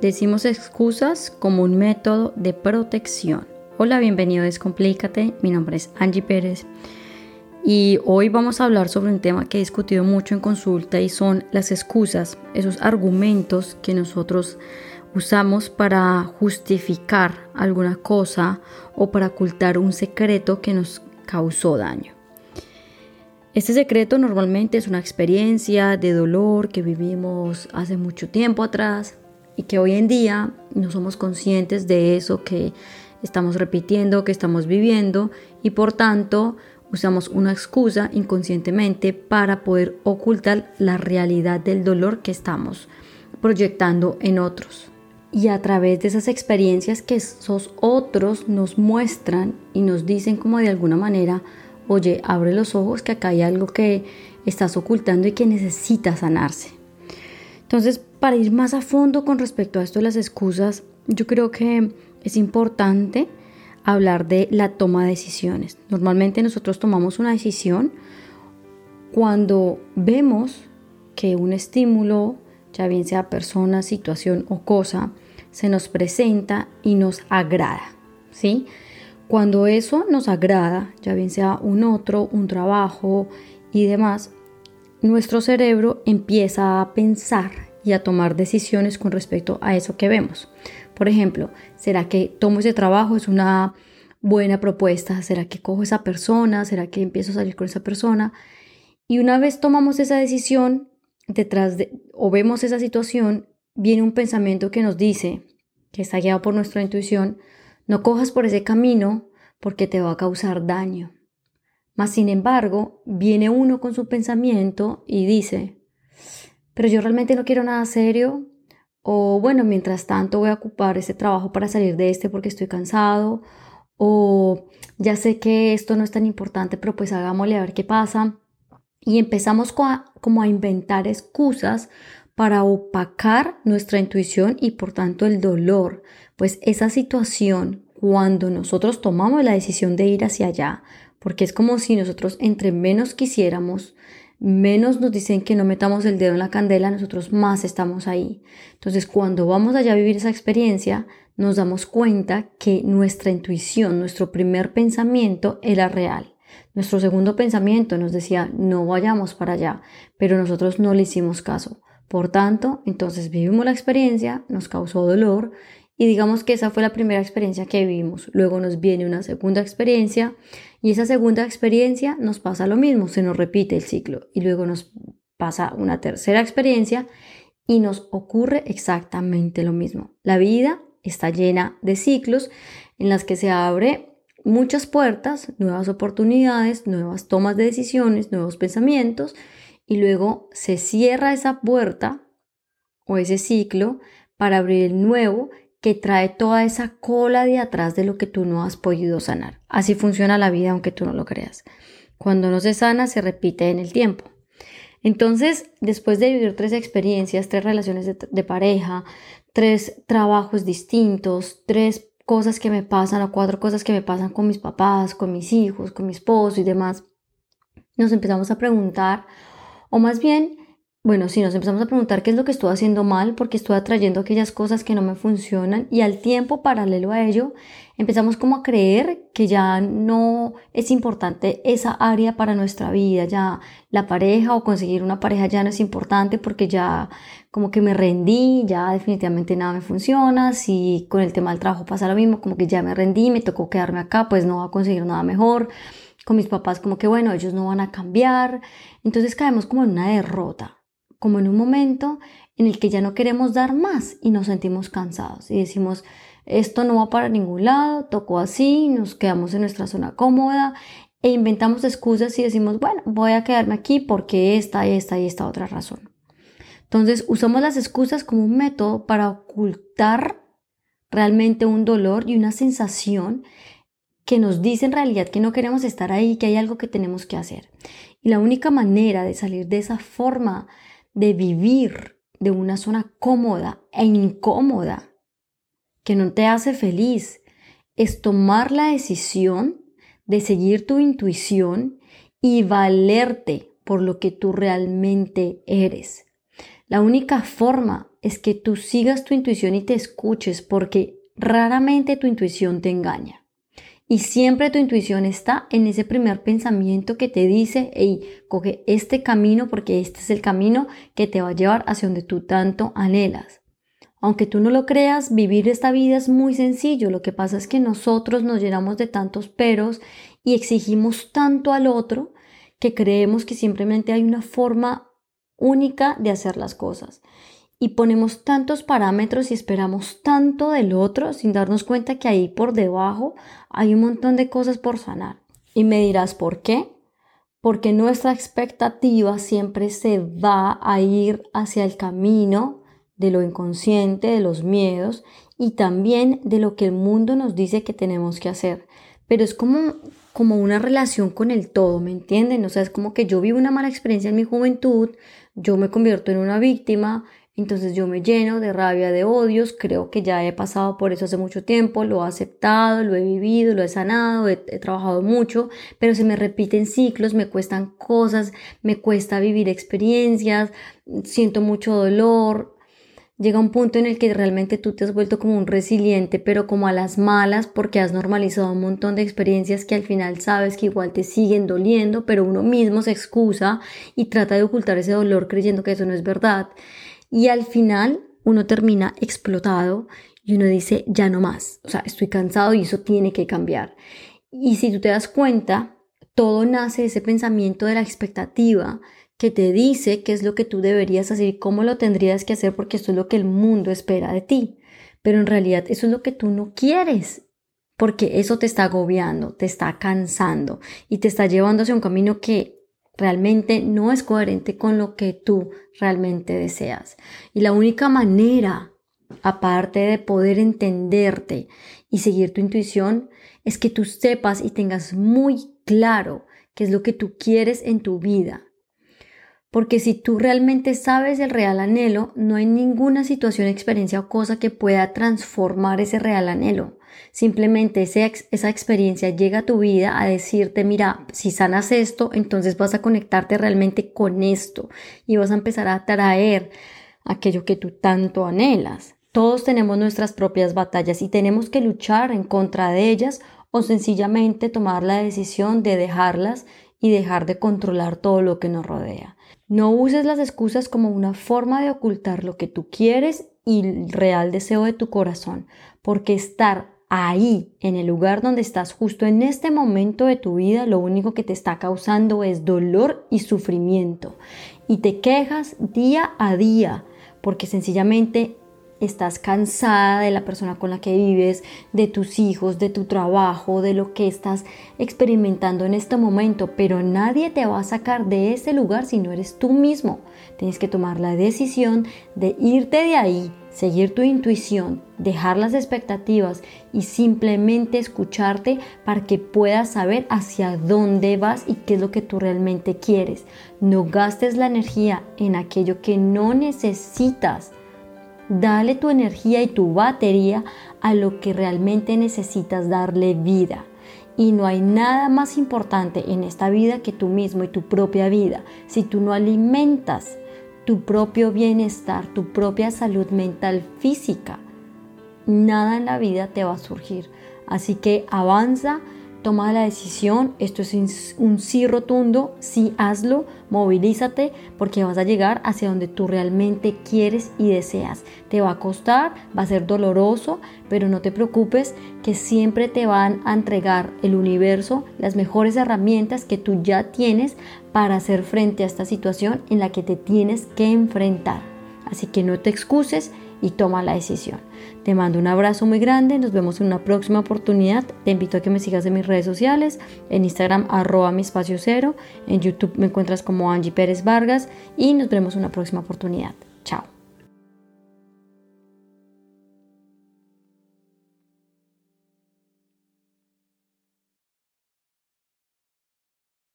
Decimos excusas como un método de protección. Hola, bienvenido a Descomplícate. Mi nombre es Angie Pérez y hoy vamos a hablar sobre un tema que he discutido mucho en consulta y son las excusas, esos argumentos que nosotros usamos para justificar alguna cosa o para ocultar un secreto que nos causó daño. Este secreto normalmente es una experiencia de dolor que vivimos hace mucho tiempo atrás y que hoy en día no somos conscientes de eso que estamos repitiendo, que estamos viviendo y por tanto usamos una excusa inconscientemente para poder ocultar la realidad del dolor que estamos proyectando en otros. Y a través de esas experiencias que esos otros nos muestran y nos dicen como de alguna manera, oye, abre los ojos que acá hay algo que estás ocultando y que necesita sanarse. Entonces, para ir más a fondo con respecto a esto de las excusas, yo creo que es importante hablar de la toma de decisiones. Normalmente nosotros tomamos una decisión cuando vemos que un estímulo, ya bien sea persona, situación o cosa, se nos presenta y nos agrada, ¿sí? Cuando eso nos agrada, ya bien sea un otro, un trabajo y demás, nuestro cerebro empieza a pensar y a tomar decisiones con respecto a eso que vemos. Por ejemplo, ¿será que tomo ese trabajo? ¿Es una buena propuesta? ¿Será que cojo esa persona? ¿Será que empiezo a salir con esa persona? Y una vez tomamos esa decisión, detrás de, o vemos esa situación, viene un pensamiento que nos dice, que está guiado por nuestra intuición, no cojas por ese camino porque te va a causar daño. Mas, sin embargo, viene uno con su pensamiento y dice, pero yo realmente no quiero nada serio, o bueno, mientras tanto voy a ocupar ese trabajo para salir de este porque estoy cansado, o ya sé que esto no es tan importante, pero pues hagámosle a ver qué pasa. Y empezamos como a inventar excusas para opacar nuestra intuición y por tanto el dolor, pues esa situación, cuando nosotros tomamos la decisión de ir hacia allá, porque es como si nosotros entre menos quisiéramos, menos nos dicen que no metamos el dedo en la candela, nosotros más estamos ahí. Entonces, cuando vamos allá a vivir esa experiencia, nos damos cuenta que nuestra intuición, nuestro primer pensamiento era real. Nuestro segundo pensamiento nos decía, no vayamos para allá, pero nosotros no le hicimos caso. Por tanto, entonces vivimos la experiencia, nos causó dolor y digamos que esa fue la primera experiencia que vivimos. Luego nos viene una segunda experiencia y esa segunda experiencia nos pasa lo mismo, se nos repite el ciclo. Y luego nos pasa una tercera experiencia y nos ocurre exactamente lo mismo. La vida está llena de ciclos en las que se abre muchas puertas, nuevas oportunidades, nuevas tomas de decisiones, nuevos pensamientos y luego se cierra esa puerta o ese ciclo para abrir el nuevo que trae toda esa cola de atrás de lo que tú no has podido sanar. Así funciona la vida aunque tú no lo creas. Cuando no se sana, se repite en el tiempo. Entonces, después de vivir tres experiencias, tres relaciones de, pareja, tres trabajos distintos, tres cosas que me pasan o cuatro cosas que me pasan con mis papás, con mis hijos, con mi esposo y demás, nos empezamos a preguntar, o más bien bueno, si nos empezamos a preguntar qué es lo que estoy haciendo mal, porque estoy atrayendo aquellas cosas que no me funcionan y al tiempo paralelo a ello empezamos como a creer que ya no es importante esa área para nuestra vida, ya la pareja o conseguir una pareja ya no es importante porque ya como que me rendí, ya definitivamente nada me funciona, si con el tema del trabajo pasa lo mismo, como que ya me rendí, me tocó quedarme acá, pues no va a conseguir nada mejor. Con mis papás como que bueno, ellos no van a cambiar. Entonces caemos como en una derrota como en un momento en el que ya no queremos dar más y nos sentimos cansados y decimos, esto no va para ningún lado, tocó así, nos quedamos en nuestra zona cómoda e inventamos excusas y decimos, bueno, voy a quedarme aquí porque esta esta y esta otra razón. Entonces usamos las excusas como un método para ocultar realmente un dolor y una sensación que nos dice en realidad que no queremos estar ahí, que hay algo que tenemos que hacer. Y la única manera de salir de esa forma de vivir de una zona cómoda e incómoda que no te hace feliz es tomar la decisión de seguir tu intuición y valerte por lo que tú realmente eres. La única forma es que tú sigas tu intuición y te escuches porque raramente tu intuición te engaña. Y siempre tu intuición está en ese primer pensamiento que te dice, hey, coge este camino porque este es el camino que te va a llevar hacia donde tú tanto anhelas. Aunque tú no lo creas, vivir esta vida es muy sencillo. Lo que pasa es que nosotros nos llenamos de tantos peros y exigimos tanto al otro que creemos que simplemente hay una forma única de hacer las cosas y ponemos tantos parámetros y esperamos tanto del otro sin darnos cuenta que ahí por debajo hay un montón de cosas por sanar. Y me dirás, ¿por qué? Porque nuestra expectativa siempre se va a ir hacia el camino de lo inconsciente, de los miedos y también de lo que el mundo nos dice que tenemos que hacer. Pero es como, como una relación con el todo, ¿me entienden? O sea, es como que yo vivo una mala experiencia en mi juventud, yo me convierto en una víctima, entonces yo me lleno de rabia, de odios, creo que ya he pasado por eso hace mucho tiempo, lo he aceptado, lo he vivido, lo he sanado, he, trabajado mucho, pero se me repiten ciclos, me cuestan cosas, me cuesta vivir experiencias, siento mucho dolor. Llega un punto en el que realmente tú te has vuelto como un resiliente, pero como a las malas, porque has normalizado un montón de experiencias que al final sabes que igual te siguen doliendo, pero uno mismo se excusa y trata de ocultar ese dolor creyendo que eso no es verdad. Y al final uno termina explotado y uno dice, ya no más, o sea, estoy cansado y eso tiene que cambiar. Y si tú te das cuenta, todo nace de ese pensamiento de la expectativa que te dice qué es lo que tú deberías hacer y cómo lo tendrías que hacer porque esto es lo que el mundo espera de ti. Pero en realidad eso es lo que tú no quieres, porque eso te está agobiando, te está cansando y te está llevando hacia un camino que realmente no es coherente con lo que tú realmente deseas. Y la única manera, aparte de poder entenderte y seguir tu intuición, es que tú sepas y tengas muy claro qué es lo que tú quieres en tu vida. Porque si tú realmente sabes el real anhelo, no hay ninguna situación, experiencia o cosa que pueda transformar ese real anhelo. Simplemente esa experiencia llega a tu vida a decirte, mira, si sanas esto, entonces vas a conectarte realmente con esto y vas a empezar a atraer aquello que tú tanto anhelas. Todos tenemos nuestras propias batallas y tenemos que luchar en contra de ellas o sencillamente tomar la decisión de dejarlas y dejar de controlar todo lo que nos rodea. No uses las excusas como una forma de ocultar lo que tú quieres y el real deseo de tu corazón, porque estar ahí, en el lugar donde estás justo en este momento de tu vida, lo único que te está causando es dolor y sufrimiento. Y te quejas día a día porque sencillamente estás cansada de la persona con la que vives, de tus hijos, de tu trabajo, de lo que estás experimentando en este momento, pero nadie te va a sacar de ese lugar si no eres tú mismo. Tienes que tomar la decisión de irte de ahí, seguir tu intuición, dejar las expectativas y simplemente escucharte para que puedas saber hacia dónde vas y qué es lo que tú realmente quieres. No gastes la energía en aquello que no necesitas Dale tu energía y tu batería a lo que realmente necesitas darle vida. Y no hay nada más importante en esta vida que tú mismo y tu propia vida. Si tú no alimentas tu propio bienestar, tu propia salud mental, física, nada en la vida te va a surgir. Así que avanza toma la decisión, esto es un sí rotundo, sí hazlo, movilízate porque vas a llegar hacia donde tú realmente quieres y deseas. Te va a costar, va a ser doloroso, pero no te preocupes que siempre te van a entregar el universo las mejores herramientas que tú ya tienes para hacer frente a esta situación en la que te tienes que enfrentar. Así que no te excuses y toma la decisión. Te mando un abrazo muy grande, nos vemos en una próxima oportunidad. Te invito a que me sigas en mis redes sociales, en Instagram arroba mi espacio cero, en YouTube me encuentras como Angie Pérez Vargas y nos vemos en una próxima oportunidad. Chao.